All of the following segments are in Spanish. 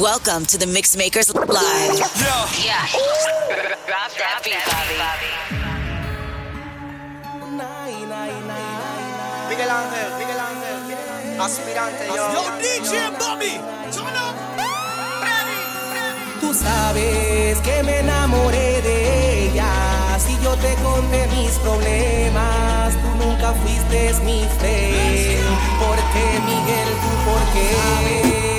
Welcome to the Mixmakers Live. Yeah. Yeah. Drop that Bobby. Miguel Ángel, Miguel Ángel, aspirante yo. Yo DJ Bobby, turn up. Tú sabes que me enamoré de ella. Si yo te conté mis problemas, tú nunca fuiste mi fe. ¿Por qué, Miguel, tú por qué?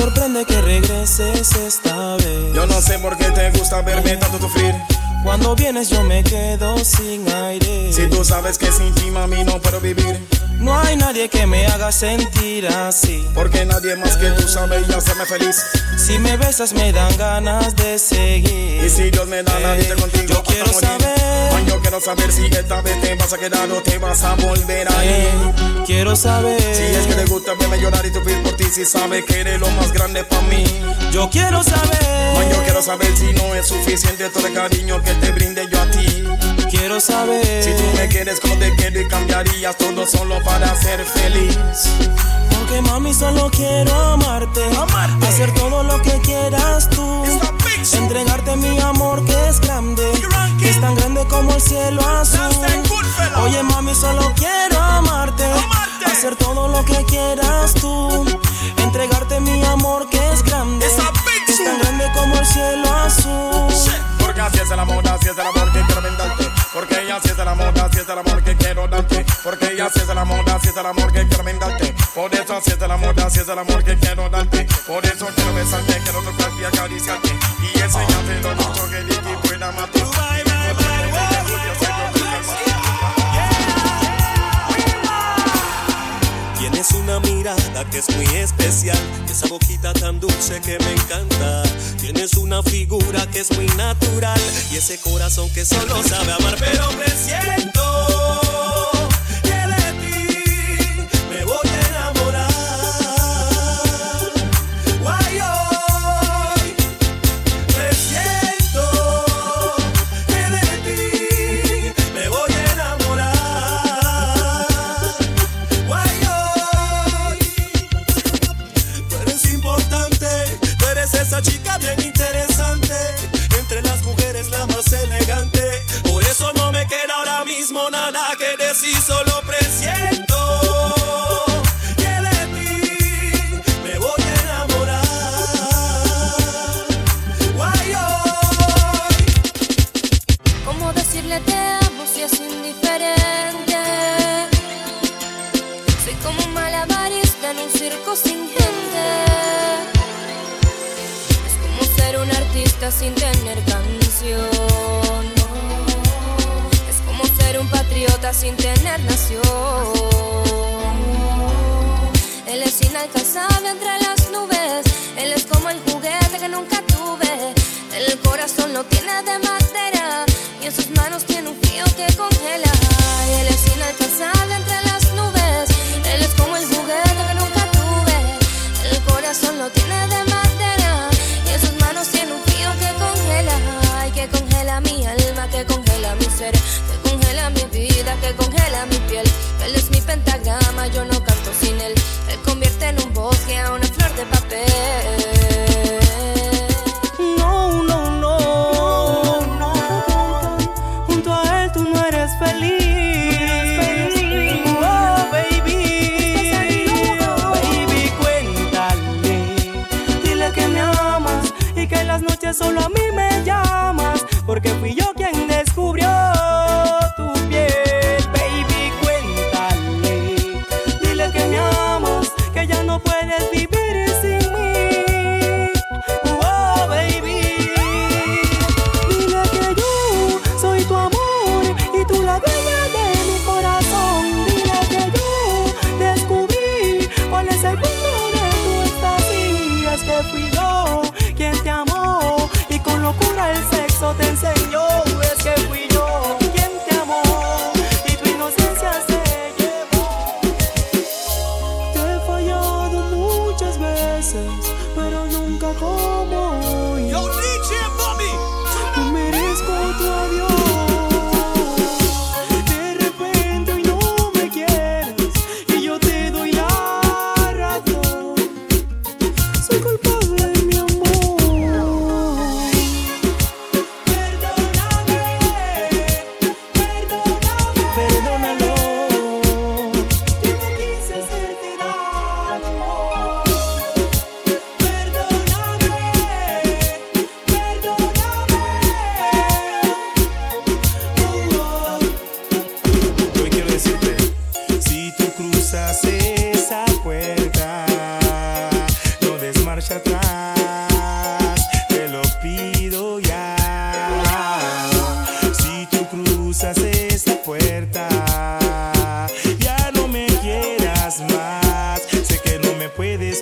Sorprende que regreses esta vez. Yo no sé por qué te gusta verme tanto sufrir. Cuando vienes yo me quedo sin aire. Si tú sabes que sin ti, mami, no puedo vivir. No hay nadie que me haga sentir así. Porque nadie más que tú sabe y hacerme feliz. Si me besas me dan ganas de seguir. Y si Dios me da la vida contigo, Yo quiero morir. saber. Man, yo quiero saber si esta vez te vas a quedar o te vas a volver a Eh, ir. quiero saber. Si es que te gusta verme llorar y sufrir por ti, si sabes que eres lo más grande para mí. Yo quiero saber. Man, yo quiero saber si no es suficiente todo el cariño que te brinde yo a ti. Quiero saber. Si tú me quieres como te quiero y cambiarías todo solo para ser feliz. Porque mami solo quiero amarte. Amarte. Hacer todo lo que quieras tú. Entregarte mi amor que es grande. Grand Que es tan grande como el cielo azul. Oye mami solo quiero amarte. Amarte. Hacer todo lo que quieras tú. Entregarte mi amor que es grande. Que es tan grande como el cielo azul. Porque así es el amor, así es el amor que quiero brindarte. Porque así es el amor, así es el amor que quiero darte. Porque así es el amor, así es el amor que quiero brindarte. Por eso así es el amor, así es el amor que quiero darte. Por eso quiero besarte, quiero tocarte y acariciarte. Y enseñarte lo mucho que de ti pueda amarte. Bye, bye, bye, Tienes una mirada que es muy especial, esa boquita tan dulce que me encanta. Tienes una figura que es muy natural y ese corazón que solo sabe amar, pero presiento que Es como ser un patriota sin tener nación. Él es inalcanzable entre las nubes. Él es como el juguete que nunca tuve. El corazón lo tiene de madera y en sus manos tiene un frío que congela. Él es inalcanzable entre las nubes. Él es como el juguete que nunca tuve. El corazón lo tiene de madera congela mi piel.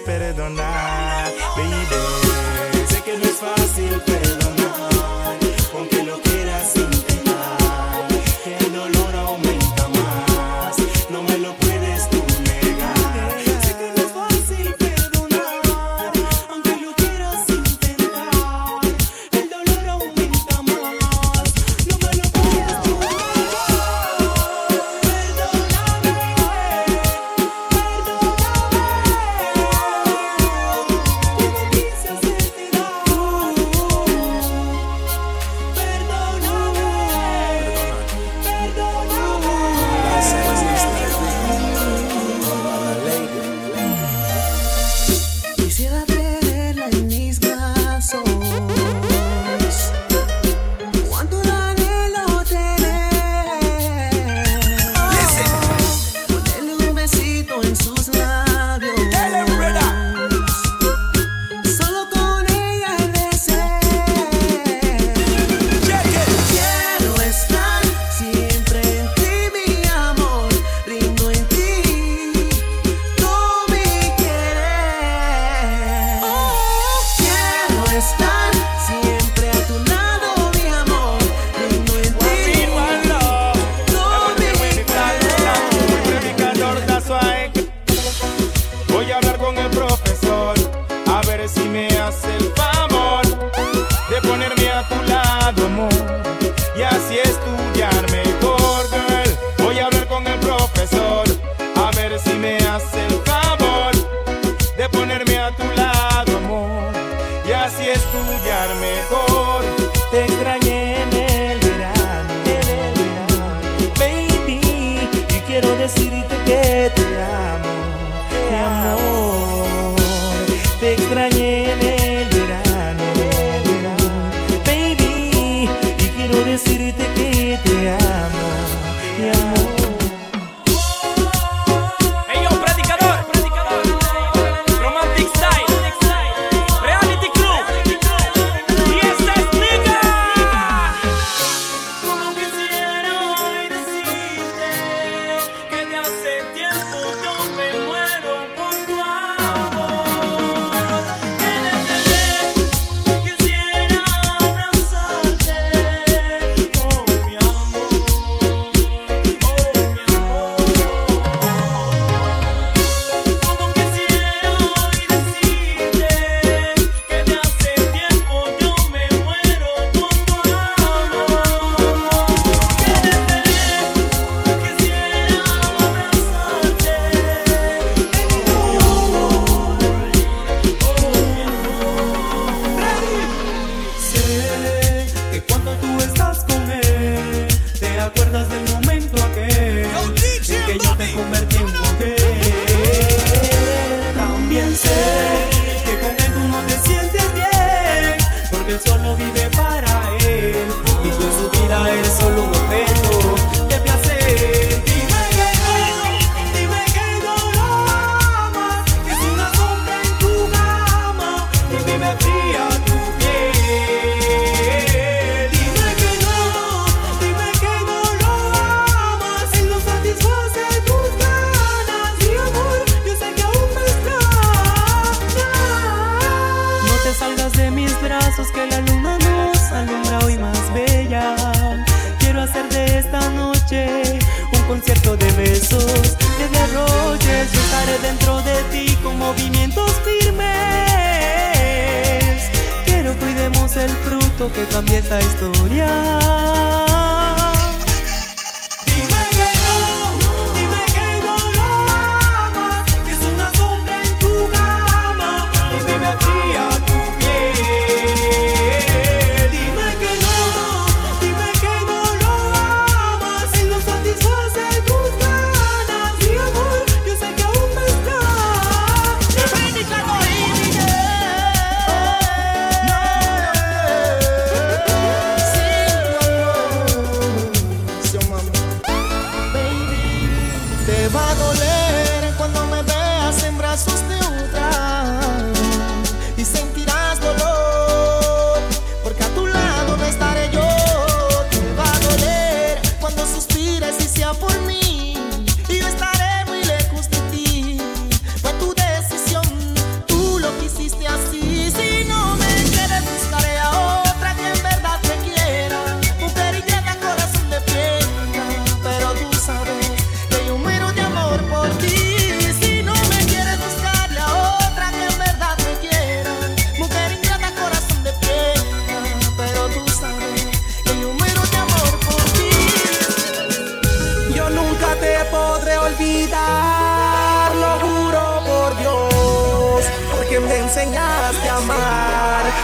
Perdonar, baby.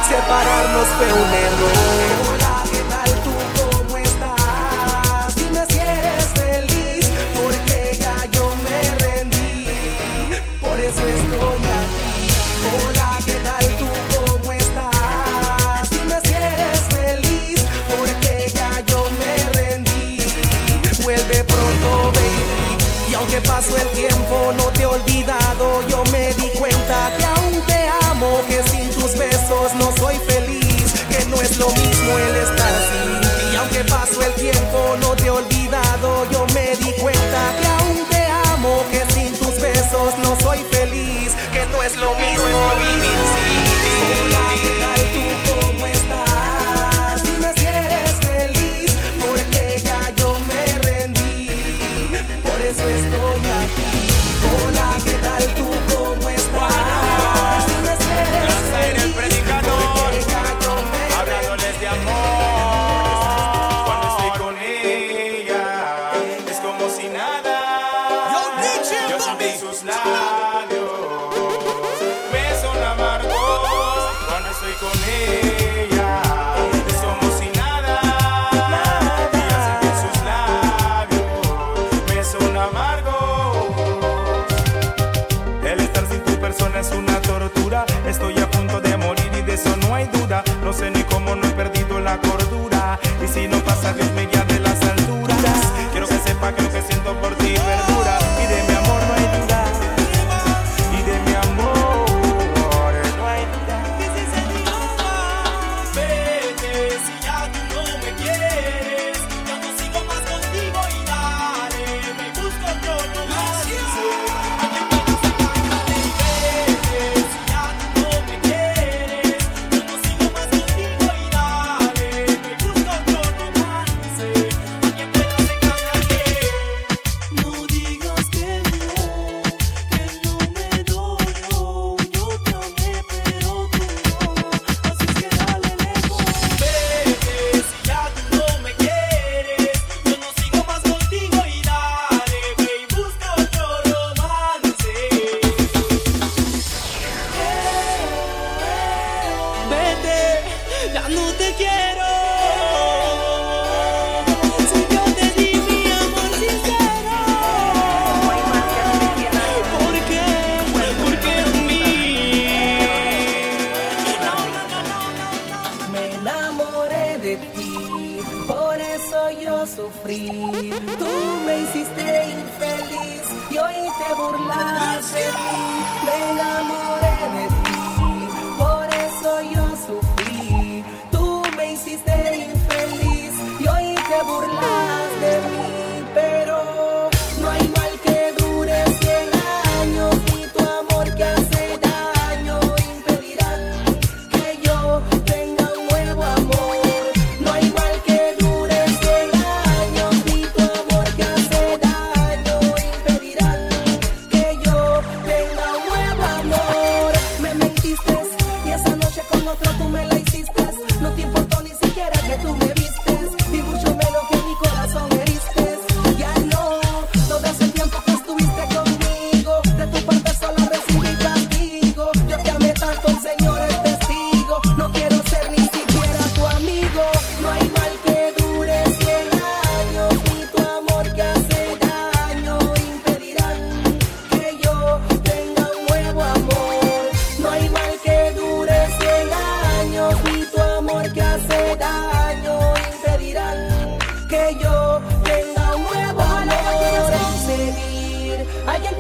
Separarnos fue un error. Que no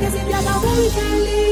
que se te haga muy feliz